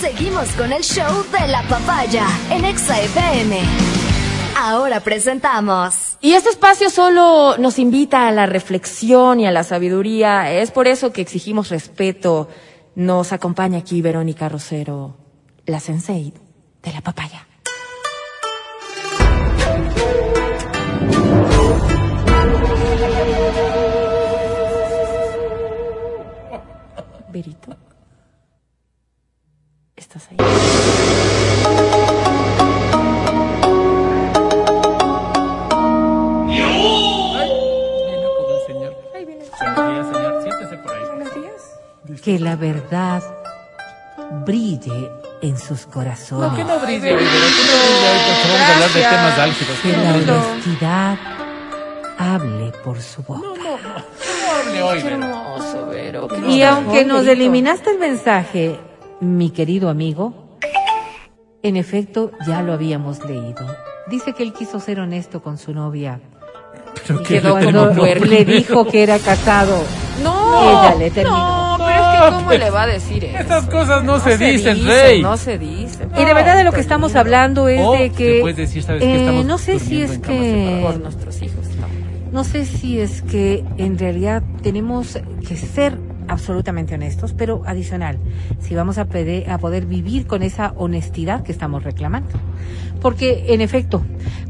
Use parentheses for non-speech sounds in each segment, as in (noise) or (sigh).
Seguimos con el show de la papaya en Exa FM. Ahora presentamos. Y este espacio solo nos invita a la reflexión y a la sabiduría. Es por eso que exigimos respeto. Nos acompaña aquí Verónica Rosero, la sensei de la papaya. Verito. ¿Estás ahí? Viene con el señor. Buenos días, señor. Siéntese ahí. que la verdad brille en sus corazones. No, que no brille no de temas álgidos. La honestidad hable por su boca. No, no, no. No hable hoy, Qué Vero. hermoso, Vero. qué Y aunque nos eliminaste el mensaje, mi querido amigo, en efecto ya lo habíamos leído. Dice que él quiso ser honesto con su novia. Pero Y que que le cuando le dijo que era casado, No, ella le terminó. No, pero es que ¿cómo le va a decir eso? Estas cosas no, se, dicen, dicen, rey. No se dicen. Y de verdad de lo que estamos hablando es O de que, puedes decir, ¿sabes qué? eh, Estamos no sé si es que. Por nuestros hijos. no. No sé si es que en realidad tenemos que ser absolutamente honestos, pero adicional, si vamos a, pede- a poder vivir con esa honestidad que estamos reclamando. Porque, en efecto,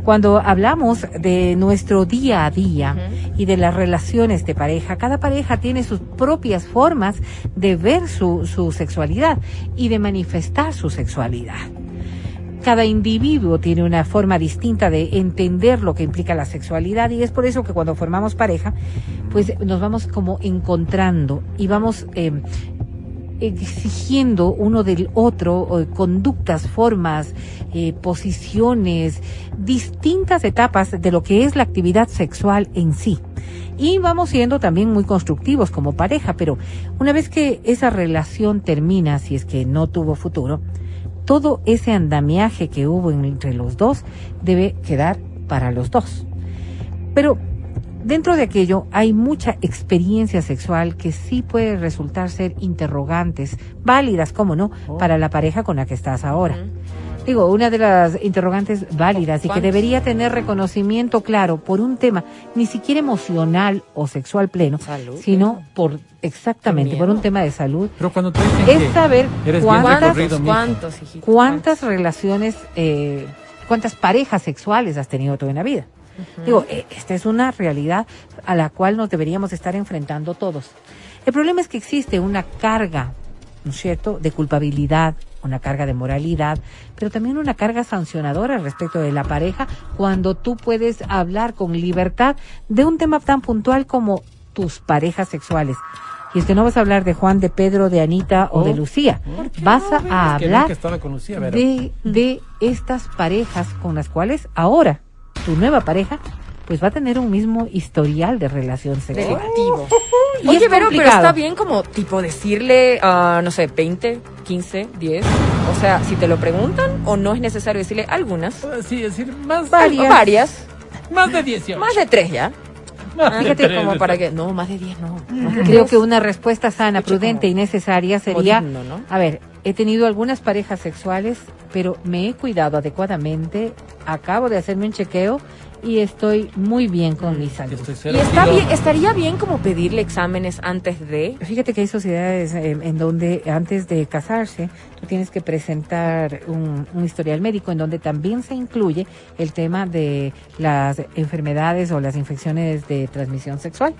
cuando hablamos de nuestro día a día y de las relaciones de pareja, cada pareja tiene sus propias formas de ver su, su sexualidad y de manifestar su sexualidad. Cada individuo tiene una forma distinta de entender lo que implica la sexualidad y es por eso que cuando formamos pareja, pues nos vamos como encontrando y vamos eh, exigiendo uno del otro conductas, formas, eh, posiciones, distintas etapas de lo que es la actividad sexual en sí. Y vamos siendo también muy constructivos como pareja, pero una vez que esa relación termina, si es que no tuvo futuro, todo ese andamiaje que hubo entre los dos debe quedar para los dos. Pero dentro de aquello hay mucha experiencia sexual que sí puede resultar ser interrogantes, válidas, como no, para la pareja con la que estás ahora. Digo, una de las interrogantes válidas y que debería tener reconocimiento claro por un tema ni siquiera emocional o sexual pleno, Salud. sino por exactamente por un tema de salud, Pero cuando te dicen es saber cuántas ¿Cuántos? ¿Cuántas relaciones, eh, cuántas parejas sexuales has tenido tú en la vida? Digo, eh, esta es una realidad a la cual nos deberíamos estar enfrentando todos. El problema es que existe una carga, ¿no es cierto?, de culpabilidad, una carga de moralidad, pero también una carga sancionadora respecto de la pareja cuando tú puedes hablar con libertad de un tema tan puntual como tus parejas sexuales. Y es que no vas a hablar de Juan, de Pedro, de Anita o de Oh. Lucía. ¿Por qué Vas no? a, Es que hablar con Lucía, de, de estas parejas con las cuales ahora tu nueva pareja pues va a tener un mismo historial de relación sexual. Delictivo. (laughs) Y Oye, es pero, pero complicado. está bien como tipo decirle, ah, no sé, 20, 15, 10. O sea, si te lo preguntan o no es necesario decirle algunas. Ah, Sí, decir, más, Varias. Varias. más de 18. Más de tres ya. Más de Fíjate tres. Como para que. No, más de 10 no. Más de Creo tres. que una respuesta sana, prudente como- y necesaria sería, digno, ¿no? a ver, he tenido algunas parejas sexuales, pero me he cuidado adecuadamente, acabo de hacerme un chequeo y estoy muy bien con mi salud. estoy Y está bien, estaría bien como pedirle exámenes antes de. Fíjate que hay sociedades eh, en donde antes de casarse tú tienes que presentar un, un historial médico en donde también se incluye el tema de las enfermedades o las infecciones de transmisión sexual.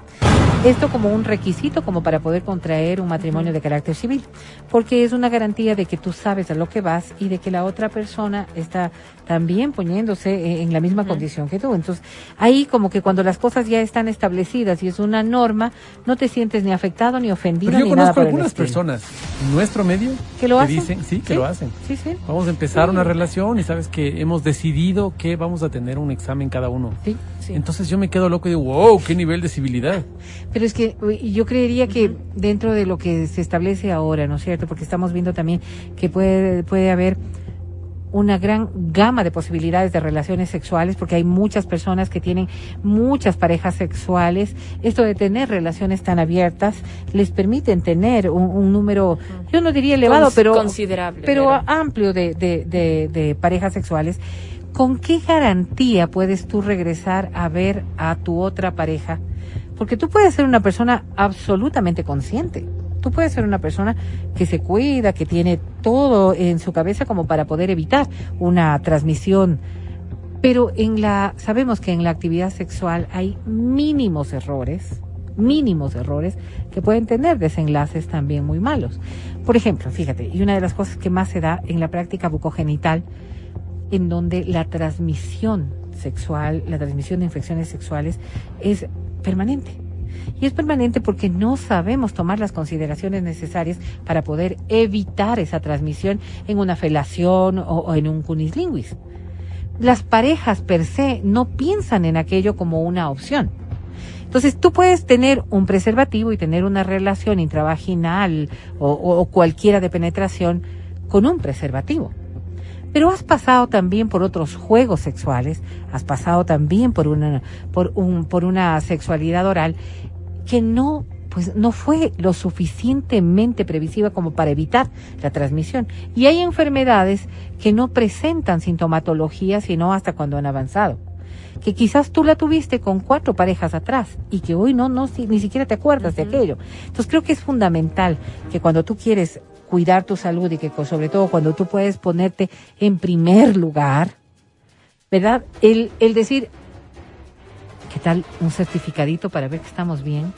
Esto como un requisito como para poder contraer un matrimonio de carácter civil, porque es una garantía de que tú sabes a lo que vas y de que la otra persona está también poniéndose eh, en la misma condición que tú. Entonces, ahí como que cuando las cosas ya están establecidas y es una norma, no te sientes ni afectado ni ofendido Pero yo ni nada conozco por algunas personas en nuestro medio ¿Que lo hacen? dicen, sí, que Sí. lo hacen. Sí, sí. Vamos a empezar una relación y sabes que hemos decidido que vamos a tener un examen cada uno. Sí, sí. Entonces yo me quedo loco y digo, wow, qué nivel de civilidad. Pero es que yo creería que dentro de lo que se establece ahora, ¿no es cierto? Porque estamos viendo también que puede, puede haber una gran gama de posibilidades de relaciones sexuales, porque hay muchas personas que tienen muchas parejas sexuales. Esto de tener relaciones tan abiertas les permiten tener un, número, yo no diría elevado, pero considerable, pero, amplio de, de, de, de parejas sexuales. ¿Con qué garantía puedes tú regresar a ver a tu otra pareja? Porque tú puedes ser una persona absolutamente consciente Tú puedes ser una persona que se cuida, que tiene todo en su cabeza como para poder evitar una transmisión. Pero en la, sabemos que en la actividad sexual hay mínimos errores, mínimos errores que pueden tener desenlaces también muy malos. Por ejemplo, fíjate, y una de las cosas que más se da en la práctica bucogenital, en donde la transmisión sexual, la transmisión de infecciones sexuales es permanente y es permanente porque no sabemos tomar las consideraciones necesarias para poder evitar esa transmisión en una felación o, en un cunislinguis. Las parejas per se no piensan en aquello como una opción. Entonces tú puedes tener un preservativo y tener una relación intravaginal o, cualquiera de penetración con un preservativo. Pero has pasado también por otros juegos sexuales, has pasado también por una, por un, por una sexualidad oral que no pues no fue lo suficientemente previsiva como para evitar la transmisión. Y hay enfermedades que no presentan sintomatología sino hasta cuando han avanzado. Que quizás tú la tuviste con cuatro parejas atrás y que hoy no, no ni siquiera te acuerdas de aquello. Entonces creo que es fundamental que cuando tú quieres cuidar tu salud y que sobre todo cuando tú puedes ponerte en primer lugar, ¿verdad? El, el decir, ¿qué tal un certificadito para ver que estamos bien?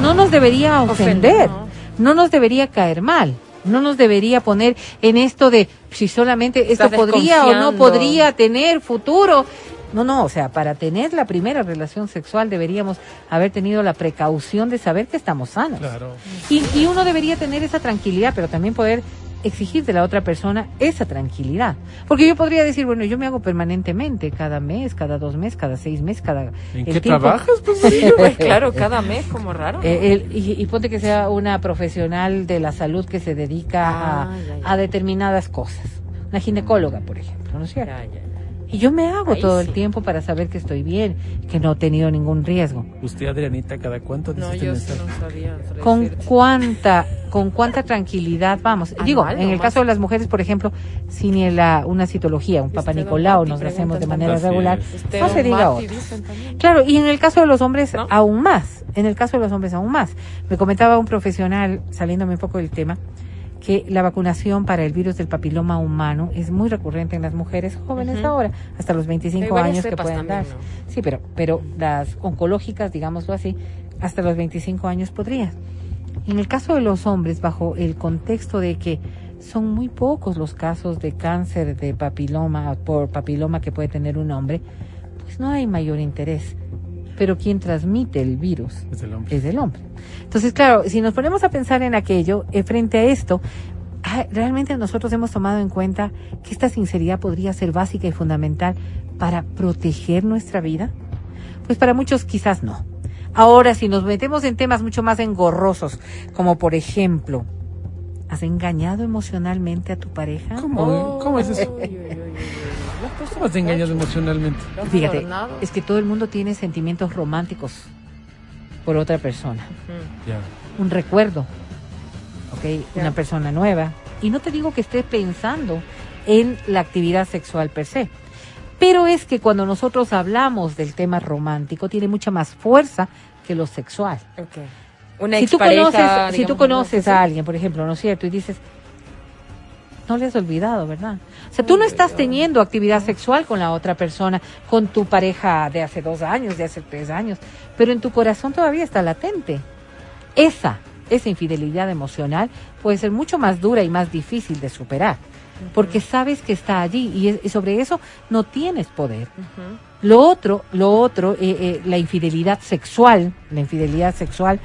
No nos debería ofender, no. nos debería caer mal. No nos debería poner en esto de si solamente esto podría o no podría tener futuro. No, no, o sea, para tener la primera relación sexual deberíamos haber tenido la precaución de saber que estamos sanos. Claro. Y, y uno debería tener esa tranquilidad, pero también poder exigir de la otra persona esa tranquilidad. Porque yo podría decir, bueno, yo me hago permanentemente, cada mes, cada dos meses, cada seis meses, cada... ¿En qué trabajas? Pues, (laughs) pues, (laughs) claro, cada mes, como raro. Eh, y, ponte que sea una profesional de la salud que se dedica a, ah, a, determinadas cosas. Una ginecóloga, por ejemplo, ¿no es cierto? Y yo me hago todo el tiempo para saber que estoy bien, que no he tenido ningún riesgo. ¿Usted, Adrianita, cada cuánto No, yo no sabía. ¿Con cuánta, con cuánta tranquilidad vamos? Digo, en el caso de las mujeres, por ejemplo, si ni la, una citología, un Papa Nicolau nos hacemos de manera regular, no se diga otro. Claro, y en el caso de los hombres, aún más. En el caso de los hombres, aún más. Me comentaba un profesional, saliéndome un poco del tema, que la vacunación para el virus del papiloma humano es muy recurrente en las mujeres jóvenes ahora, hasta los 25 años que pueden dar. Sí, pero, pero las oncológicas, digámoslo así, hasta los 25 años podrían. En el caso de los hombres, bajo el contexto de que son muy pocos los casos de cáncer de papiloma por papiloma que puede tener un hombre, pues no hay mayor interés. Pero quien transmite el virus es el hombre. Es el hombre. Entonces, claro, si nos ponemos a pensar en aquello, eh, frente a esto, ah, realmente nosotros hemos tomado en cuenta que esta sinceridad podría ser básica y fundamental para proteger nuestra vida. Pues para muchos quizás no. Ahora, si nos metemos en temas mucho más engorrosos, como por ejemplo, ¿has engañado emocionalmente a tu pareja? ¿Cómo, ¿Cómo es eso? ¿Cómo has engañado emocionalmente? Fíjate, es que todo el mundo tiene sentimientos románticos por otra persona. Un recuerdo, ¿ok? Una persona nueva. Y no te digo que esté pensando en la actividad sexual per se. Pero es que cuando nosotros hablamos del tema romántico, tiene mucha más fuerza que lo sexual. Una si tú conoces, si tú conoces a alguien, por ejemplo, ¿no es cierto? Y dices, no le has olvidado, ¿verdad? O sea, tú no estás teniendo actividad sexual con la otra persona, con tu pareja de hace dos años, de hace tres años, pero en tu corazón todavía está latente. Esa, esa infidelidad emocional puede ser mucho más dura y más difícil de superar, porque sabes que está allí y, sobre eso no tienes poder. Lo otro, lo otro, eh, eh, la infidelidad sexual, la infidelidad sexual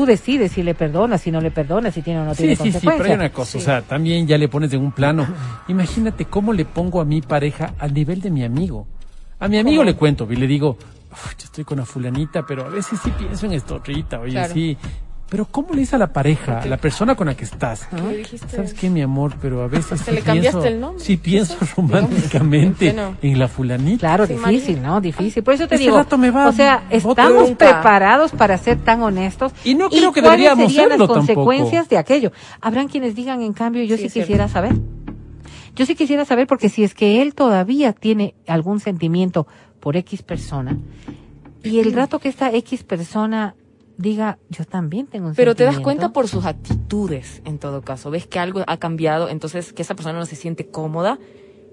tú decides si le perdonas, si no le perdonas, si tiene o no tiene sí, Sí, sí, pero hay una cosa, o sea, también ya le pones en un plano. Imagínate cómo le pongo a mi pareja al nivel de mi amigo. A mi amigo le cuento y le digo, yo estoy con una fulanita, pero a veces sí pienso en esto, Rita, oye, sí, Pero ¿cómo le dices a la pareja, a la persona con la que estás? ¿Qué dijiste? ¿Sabes qué, mi amor? Pero a veces ¿Que sí le cambiaste pienso, el nombre? sí pienso románticamente ¿Por qué no? en la fulanita. Claro, Sí, difícil. ¿no? Difícil. Por eso te Este digo, rato me va o sea, estamos preparados para ser tan honestos. Y no creo que cuáles deberíamos serían serlo las tampoco. consecuencias de aquello. Habrán quienes digan, en cambio, yo Sí, sí, es cierto. quisiera saber. Yo sí quisiera saber porque si es que él todavía tiene algún sentimiento por X persona y el rato que esta X persona diga, yo también tengo un Pero te das sentimiento", cuenta por sus actitudes, en todo caso. Ves que algo ha cambiado, entonces que esa persona no se siente cómoda.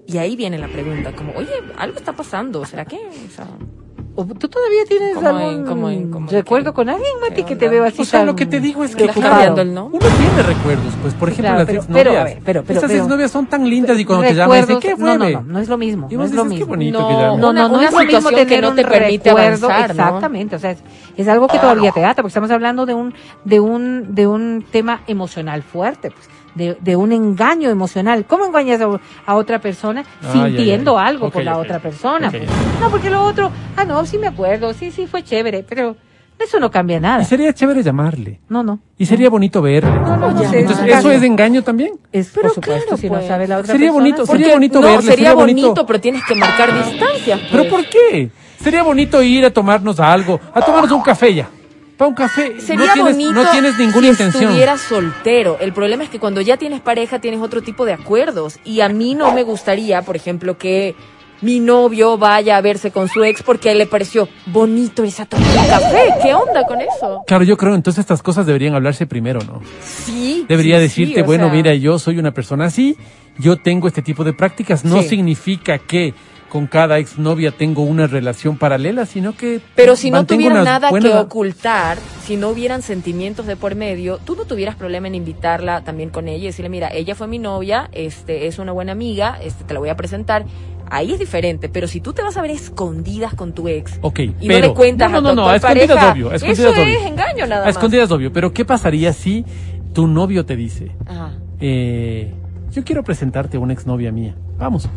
Y ahí viene la pregunta, como, oye, algo está pasando, ¿será que? O sea, ¿O ¿Tú todavía tienes ¿Cómo algún en- cómo en- cómo en recuerdo con alguien, Mati, ¿Qué que te veo así O sea, tan lo que te digo es que ¿Estás claro, cambiando el nombre? uno tiene recuerdos, pues por ejemplo Claro, las pero- exnovias. pero, a ver, pero- pero- Esas exnovias son tan lindas y cuando te llaman dicen, recuerdos, ¿qué no, fue? no, ve?" no, no es lo mismo, Y no vos es lo dices, mismo. qué bonito No, que llaman. No, no, Una- no es lo mismo situación que tener no un te permite recuerdo, avanzar, ¿no? exactamente, o sea, es, es algo que todavía te ata, porque estamos hablando de un, de un, de un tema emocional fuerte, pues, de, de un engaño emocional. ¿Cómo engañas a, a otra persona Ah, sintiendo ya, ya. algo Ok, por la otra persona? Pues? No, porque lo otro, ah, no, sí me acuerdo, sí, sí, fue chévere, pero eso no cambia nada. Y sería chévere llamarle. No, no. Y sería bonito verle. No, no, no Entonces, ¿eso es engaño también? Es, Pero por supuesto, claro, si no pues. sabe la otra Sería persona, bonito, sería bonito no, verle, sería sería bonito. bonito, pero tienes que marcar distancias. ¿Pero pues. por qué? Sería bonito ir a tomarnos algo, a tomarnos un café ya. Para un café. Sería no tienes, bonito no tienes ninguna si intención. estuvieras soltero. El problema es que cuando ya tienes pareja tienes otro tipo de acuerdos. Y a mí no me gustaría, por ejemplo, que mi novio vaya a verse con su ex porque a él le pareció bonito irse a tomar un café. ¿Qué onda con eso? Claro, yo creo entonces estas cosas deberían hablarse primero, ¿no? Sí. Debería sí, decirte, sí, bueno, sea, mira, yo soy una persona así, yo tengo este tipo de prácticas. No Sí. significa que con cada exnovia tengo una relación paralela, sino que Pero si no mantengo tuviera una nada buena- que ocultar, si no hubieran sentimientos de por medio, tú no tuvieras problema en invitarla también con ella y decirle, mira, ella fue mi novia, este es una buena amiga, este te la voy a presentar. Ahí es diferente, pero si tú te vas a ver escondidas con tu ex Ok, y pero no le cuentas no, no, a tu no, actual escondidas pareja, obvio, escondidas eso obvio. es engaño nada más. escondidas obvio, pero ¿qué pasaría si tu novio te dice, Ajá. eh, yo quiero presentarte a una exnovia mía? Vamos.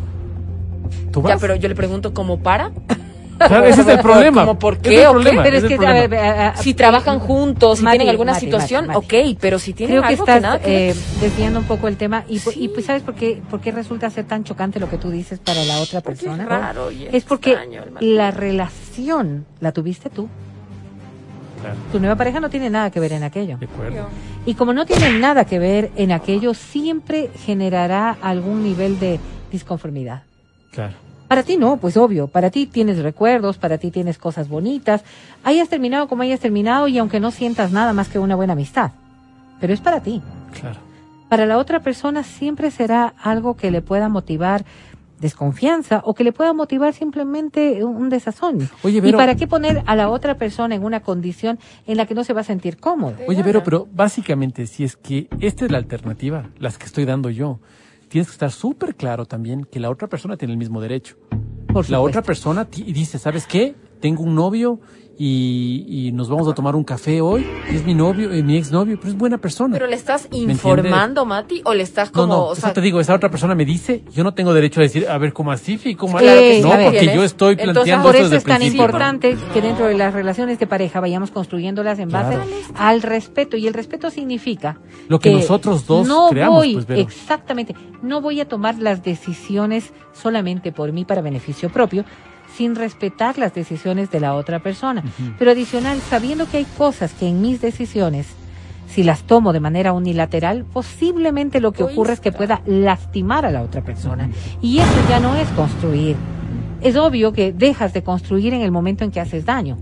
¿Tú vas? Ya, pero yo le pregunto, ¿cómo para? Claro, ese es el problema. ¿Cómo por qué es el problema, Pero es ese que, el a ver, problema. a- a- Si trabajan juntos, si tienen alguna situación, Mati. ok, pero si tienen Creo que algo estás que nada que ver. eh, desviando un poco el tema y, pues sabes por qué, por qué resulta ser tan chocante lo que tú dices para la otra Porque persona. es raro y Es porque extraño la relación la tuviste tú. Claro, Tu nueva pareja no tiene nada que ver en aquello. de acuerdo. Y como no tiene nada que ver en aquello, siempre generará algún nivel de disconformidad. Claro. Para ti no, pues obvio, para ti tienes recuerdos, para ti tienes cosas bonitas, hayas terminado como hayas terminado y aunque no sientas nada más que una buena amistad, pero es para ti. Claro. Para la otra persona siempre será algo que le pueda motivar desconfianza o que le pueda motivar simplemente un desazón. Oye, ¿Y Vero- para qué poner a la otra persona en una condición en la que no se va a sentir cómoda? Oye, Vero, pero básicamente, si es que esta es la alternativa, las que estoy dando yo, tienes que estar súper claro también que la otra persona tiene el mismo derecho. Por La otra persona dice, ¿sabes qué? Tengo un novio y, y nos vamos a tomar un café hoy. y es mi novio, eh, mi exnovio, pero es buena persona. ¿Pero le estás informando, Mati, o le estás no, como, no, o eso sea, te digo, esa otra persona me dice, yo no tengo derecho a decir, a ver, ¿cómo así? ¿Cómo Claro que No, porque yo estoy Entonces, planteando Por esto eso desde es tan principio. importante que dentro de las relaciones de pareja vayamos construyéndolas en base Claro. al respeto. Y el respeto significa Lo que nosotros dos no creamos, voy, pues, Vero. exactamente, no voy a tomar las decisiones solamente por mí para beneficio propio, sin respetar las decisiones de la otra persona. Pero adicional, sabiendo que hay cosas que en mis decisiones, si las tomo de manera unilateral, posiblemente lo que ocurre es que pueda lastimar a la otra persona. Y eso ya no es construir. Es obvio que dejas de construir en el momento en que haces daño.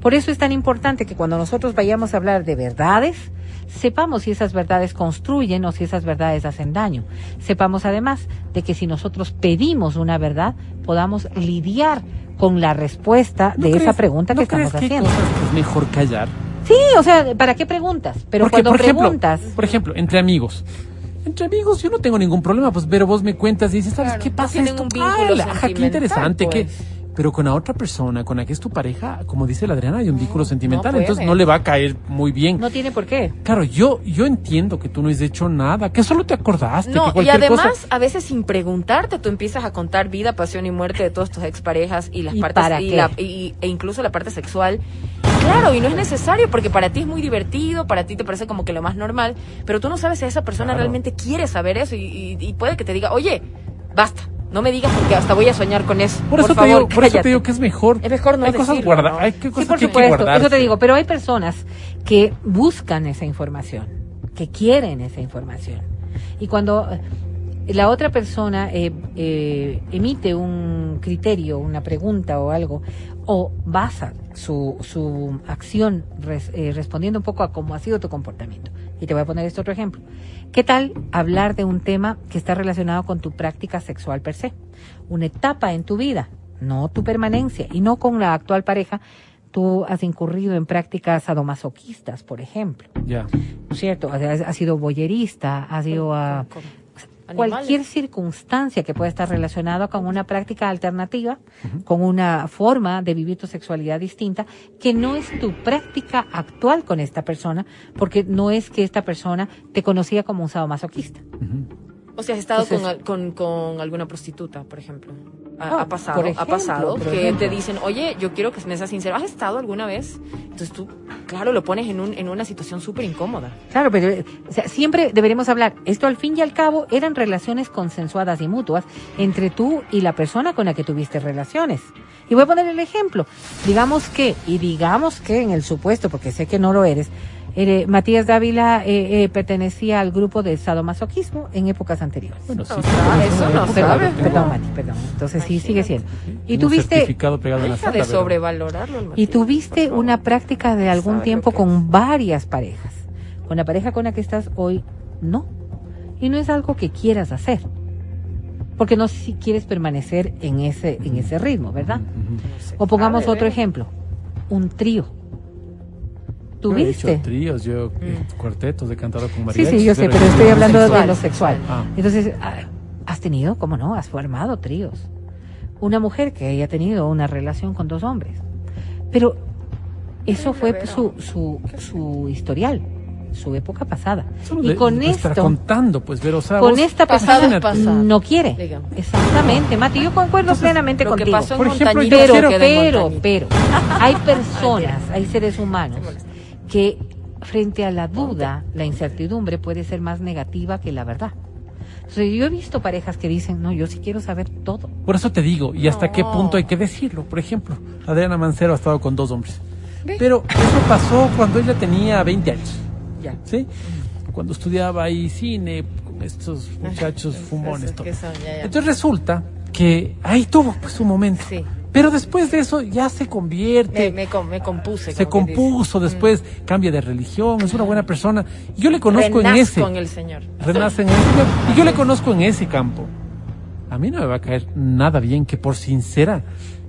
Por eso es tan importante que cuando nosotros vayamos a hablar de verdades, sepamos si esas verdades construyen o si esas verdades hacen daño. Sepamos además de que si nosotros pedimos una verdad, podamos lidiar con la respuesta ¿No de esa pregunta que ¿no estamos crees que hay haciendo. cosas que es mejor callar? Sí, o sea, ¿para qué preguntas? Pero Porque, cuando por ejemplo, preguntas, por ejemplo, entre amigos. Entre amigos yo no tengo ningún problema, pues pero vos me cuentas y dices, ¿sabes Claro, qué pasa esto? un ajá, qué interesante, pues. qué, Pero con la otra persona, con la que es tu pareja, como dice la Adriana, hay un vínculo sentimental, no entonces no le va a caer muy bien. No tiene por qué. Claro, yo, yo entiendo que tú no has hecho nada, que solo te acordaste, que No, y además, cosa... a veces sin preguntarte, tú empiezas a contar vida, pasión y muerte de todas tus exparejas y las ¿Y partes para y qué? la- y- e incluso la parte sexual. Claro, y no es necesario porque para ti es muy divertido, para ti te parece como que lo más normal, pero tú no sabes si esa persona Claro. realmente quiere saber eso y, y- y puede que te diga, oye, basta, no me digas porque hasta voy a soñar con eso. Por eso, te, favor, digo, por eso te cállate". digo que es mejor. Es mejor no hay cosas decirlo, guardadas, ¿no? hay que Sí, cosas por que hay que supuesto, eso te digo, pero hay personas que buscan esa información, que quieren esa información. Y cuando eh, la otra persona eh, eh, emite un criterio, una pregunta o algo, o basa su, su acción res- eh, respondiendo un poco a cómo ha sido tu comportamiento. Y te voy a poner este otro ejemplo. ¿Qué tal hablar de un tema que está relacionado con tu práctica sexual per se? Una etapa en tu vida, no tu permanencia, y no con la actual pareja. Tú has incurrido en prácticas sadomasoquistas, por ejemplo, Ya. ¿no es cierto? Has, has sido boyerista, has ido a Con- cualquier circunstancia que pueda estar relacionada con una práctica alternativa, con una forma de vivir tu sexualidad distinta, que no es tu práctica actual con esta persona, porque no es que esta persona te conocía como un sadomasoquista. O sea, has estado Entonces- con, con, con alguna prostituta, por ejemplo. Ha, Ah, ha pasado, por ha pasado que ejemplo. te dicen, oye, yo quiero que me seas sincero. ¿Has estado alguna vez? Entonces tú, claro, lo pones en, un, en una situación súper incómoda. Claro, pero eh, o sea, siempre deberemos hablar. Esto al fin y al cabo eran relaciones consensuadas y mutuas entre tú y la persona con la que tuviste relaciones. Y voy a poner el ejemplo. Digamos que, y digamos que en el supuesto, porque sé que no lo eres, eh, Matías Dávila eh, eh, pertenecía al grupo de sadomasoquismo en épocas anteriores. Bueno, sí. No, pero ah, es eso no época perdón, sabe. Mati, perdón. Entonces sí, sigue siendo. Y un tuviste, certificado pegado en la Deja sala, de sobrevalorarlo. y tuviste una práctica de algún Sabe tiempo con varias parejas. Con la pareja con la que estás hoy, no. Y no es algo que quieras hacer. Porque no sé si quieres permanecer en ese, en ese ritmo, ¿verdad? O pongamos otro ¿eh? ejemplo. Un trío. Yo he hecho ¿Tuviste? tríos, yo eh, Mm. cuartetos he cantado con Sí, mariachis. sí, yo sé, pero pero estoy hablando de lo sexual. Ah. Entonces, ah, ¿has tenido? ¿Cómo no? Has formado tríos. Una mujer que haya tenido una relación con dos hombres. Pero eso fue Pero- su, su, su historial, su época pasada. Solo Y de- con esto, contando, pues, ver, o sea, con vos- esta pasado. no quiere. Digamos. Exactamente, Mati, yo concuerdo plenamente Lo que contigo. pasó en pero, pero, Montañita. pero, hay personas, hay seres humanos que frente a la duda, la incertidumbre puede ser más negativa que la verdad. Entonces, yo he visto parejas que dicen, no, yo sí quiero saber todo. Por eso te digo, y hasta qué punto hay que decirlo. Por ejemplo, Adriana Mancero ha estado con dos hombres. Ve. Pero eso pasó cuando ella tenía 20 años. Ya. ¿Sí? Cuando estudiaba ahí cine con estos (laughs) muchachos fumones. Todo. que son, ya, ya. Entonces resulta que ahí tuvo pues su momento. Sí. Pero después de eso ya se convierte. Me, me, com- me compuse. se compuso, dice. después cambia de religión, es una buena persona. Yo le conozco en ese. con el Señor. renace en ese y yo le conozco en ese campo. A mí no me va a caer nada bien que por sincera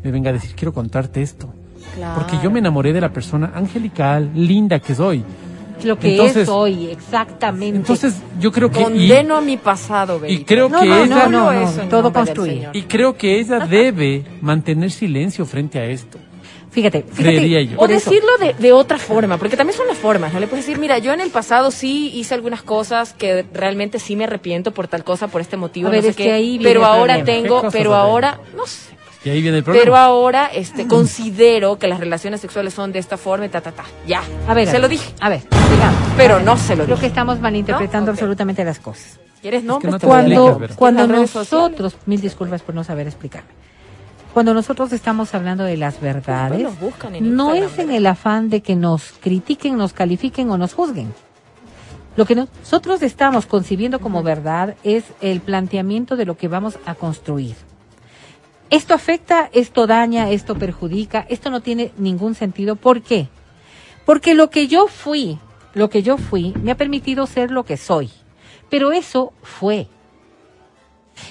me venga a decir quiero contarte esto. Claro. Porque yo me enamoré de la persona angelical, linda que soy. Lo que Entonces- es hoy, exactamente. Entonces yo creo que y, Condeno a mi pasado, Benito. y creo No, que no, ella no, no, Solo no, eso todo construye. Y creo que ella debe mantener silencio frente a esto. Fíjate, yo. O decirlo de, de otra forma, porque también son las formas, ¿no? Le puedes decir, mira, yo en el pasado sí hice algunas cosas que realmente sí me arrepiento por tal cosa, por este motivo, A ver, no sé es que qué, ahí viene pero ahora problema. ¿Qué tengo, pero ahora, no sé, Y ahí viene el problema. pero ahora este considero que las relaciones sexuales son de esta forma y ta, ta, ta, ya, A ver, a se ver, lo dije, A ver, digamos. pero A ver, no se lo Creo dije. que estamos malinterpretando ¿No? Absolutamente las cosas. ¿Quieres nombres? no explicas, Cuando, cuando nosotros, mil disculpas por no saber explicarme. Cuando nosotros estamos hablando de las verdades, no es en el afán de que nos critiquen, nos califiquen o nos juzguen. Lo que nosotros estamos concibiendo como verdad es el planteamiento de lo que vamos a construir. Esto afecta, esto daña, esto perjudica, esto no tiene ningún sentido. ¿Por qué? Porque lo que yo fui, lo que yo fui, me ha permitido ser lo que soy. Pero eso fue.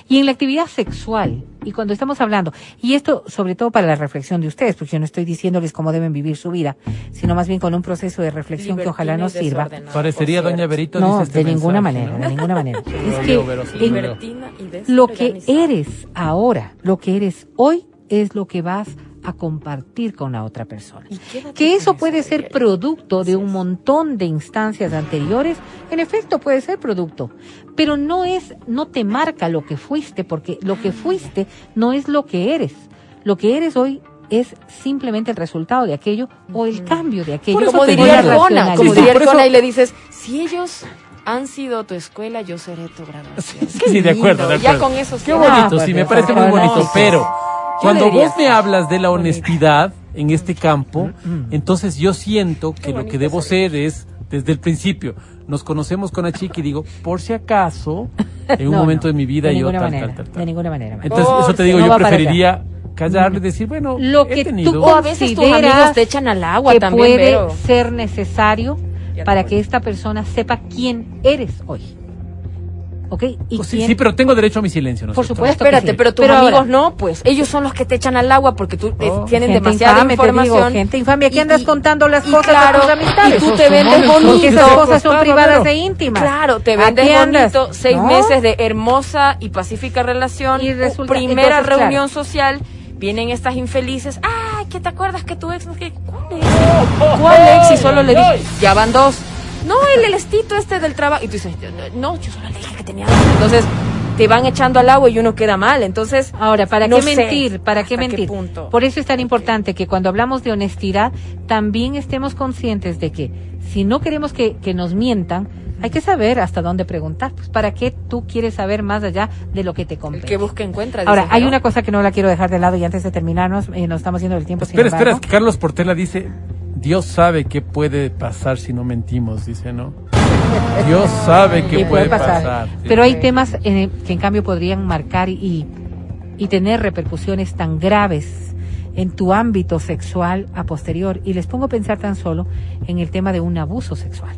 Y en la actividad sexual, y cuando estamos hablando, y esto sobre todo para la reflexión de ustedes, porque yo no estoy diciéndoles cómo deben vivir su vida, sino más bien con un proceso de reflexión que ojalá nos sirva. Parecería doña. Berito No, dice este de ninguna mensaje, manera, ¿no? de ninguna manera. Lo (laughs) Es que en- lo que eres ahora, lo que eres hoy, es lo que vas a compartir con la otra persona. Que eso puede ser producto de un montón de instancias anteriores, en efecto puede ser producto, pero no es, no te marca lo que fuiste, porque lo que fuiste no es lo que eres. Lo que eres hoy es simplemente el resultado de aquello o el cambio de aquello. Como diría Racionalidad. como diría Arjona y le dices, si ellos han sido tu escuela, yo seré tu graduación. Sí, de acuerdo, de Ya acuerdo. con eso Qué bonito, Ah, sí, me parece muy bonito, pero cuando vos me hablas de la honestidad en este campo, Mm, entonces yo siento que lo que debo ser es, desde el principio, nos conocemos con la chica y digo, por si acaso, (laughs) en un No, momento no, de mi vida de yo ninguna tal, manera, tal, tal, tal. De ninguna manera. Entonces, Por eso te si digo, no yo preferiría callarle y decir, bueno, Lo he que tenido. tú O a veces tus consideras amigos te echan al agua que también, puede pero... ser necesario para que esta persona sepa quién eres hoy. ¿Ok? Y Pues sí, pero tengo derecho a mi silencio, ¿no Por supuesto. que Espérate, sí. pero tus Pero amigos ahora- no, pues ellos son los que te echan al agua porque tú eh, Oh. tienen Gente demasiada infame, te digo, información. gente infame, andas y- contando las y cosas claro, de tus amistades. Y tú te vendes son bonito. Porque esas cosas son Claro, privadas claro. e íntimas. Claro, te vendes andas, bonito, seis ¿no? meses de hermosa y pacífica relación, Y resulta- primera entonces, reunión social, vienen estas infelices, ay, ¿qué te acuerdas que tu ex no? ¿Cuál ex? ¿Cuál ex? Y solo le dije, ya van dos. No, el elestito este del trabajo. Y tú dices, no, yo solo le dije que tenía dos. Entonces, te van echando al agua y uno queda mal. Entonces, Ahora, ¿para no qué mentir? ¿Para qué mentir? punto. Por eso es tan importante que cuando hablamos de honestidad, también estemos conscientes de que si no queremos que, que nos mientan, hay que saber hasta dónde preguntar. Pues, ¿para qué tú quieres saber más allá de lo que te El compete? que busca encuentra. Ahora, hay ¿no? una cosa que no la quiero dejar de lado y antes de terminarnos, eh, nos estamos yendo del tiempo. sin Espera, espera, es embargo. que Carlos Portela dice, Dios sabe qué puede pasar si no mentimos, dice, ¿no? Dios sabe qué puede pasar. Pero hay temas eh, que en cambio podrían marcar y, y tener repercusiones tan graves en tu ámbito sexual a posterior. Y les pongo a pensar tan solo en el tema de un abuso sexual.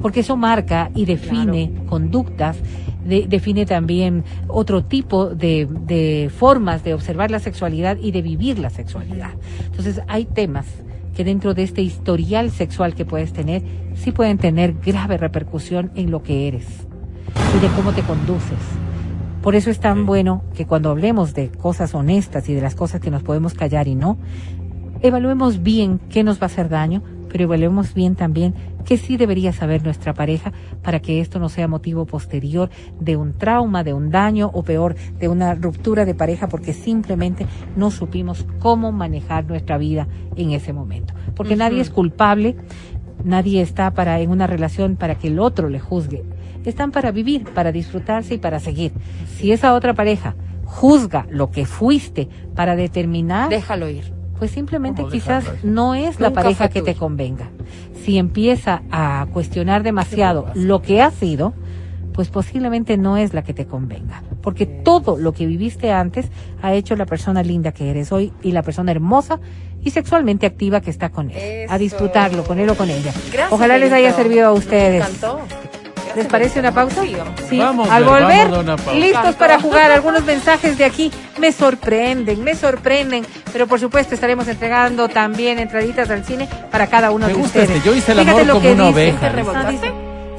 Porque eso marca y define conductas, de- define también otro tipo de, de formas de observar la sexualidad y de vivir la sexualidad. Entonces hay temas que dentro de este historial sexual que puedes tener, sí pueden tener grave repercusión en lo que eres y de cómo te conduces. Por eso es tan Sí. bueno que cuando hablemos de cosas honestas y de las cosas que nos podemos callar y no, evaluemos bien qué nos va a hacer daño, pero evaluemos bien también qué sí debería saber nuestra pareja para que esto no sea motivo posterior de un trauma, de un daño o peor, de una ruptura de pareja porque simplemente no supimos cómo manejar nuestra vida en ese momento. Porque nadie es culpable, nadie está para en una relación para que el otro le juzgue. Están para vivir, para disfrutarse y para seguir. Si esa otra pareja juzga lo que fuiste para determinar Déjalo ir. Pues simplemente ¿Cómo quizás no es la pareja que te convenga. Si empieza a cuestionar demasiado lo que ha sido, pues posiblemente no es la que te convenga. Porque todo lo que viviste antes ha hecho la persona linda que eres hoy y la persona hermosa y sexualmente activa que está con él. A disfrutarlo, ponerlo con ella. Gracias, Ojalá les haya servido a Me ustedes. encantó. ¿Les parece una pausa? Sí, vamos. Al Ver, volver, vamos a una pausa. listos para jugar algunos mensajes de aquí. Me sorprenden, me sorprenden, pero por supuesto estaremos entregando también entraditas al cine para cada uno Me de gusta ustedes. este, yo hice el Fíjate amor lo como que una dice. oveja. ¿Te dice.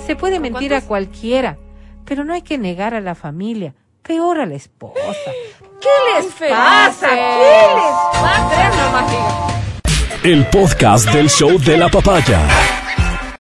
Se puede mentir a cualquiera, pero no hay que negar a la familia, peor a la esposa. ¿Qué les pasa? ¿Qué les diga. El podcast del show de la papaya.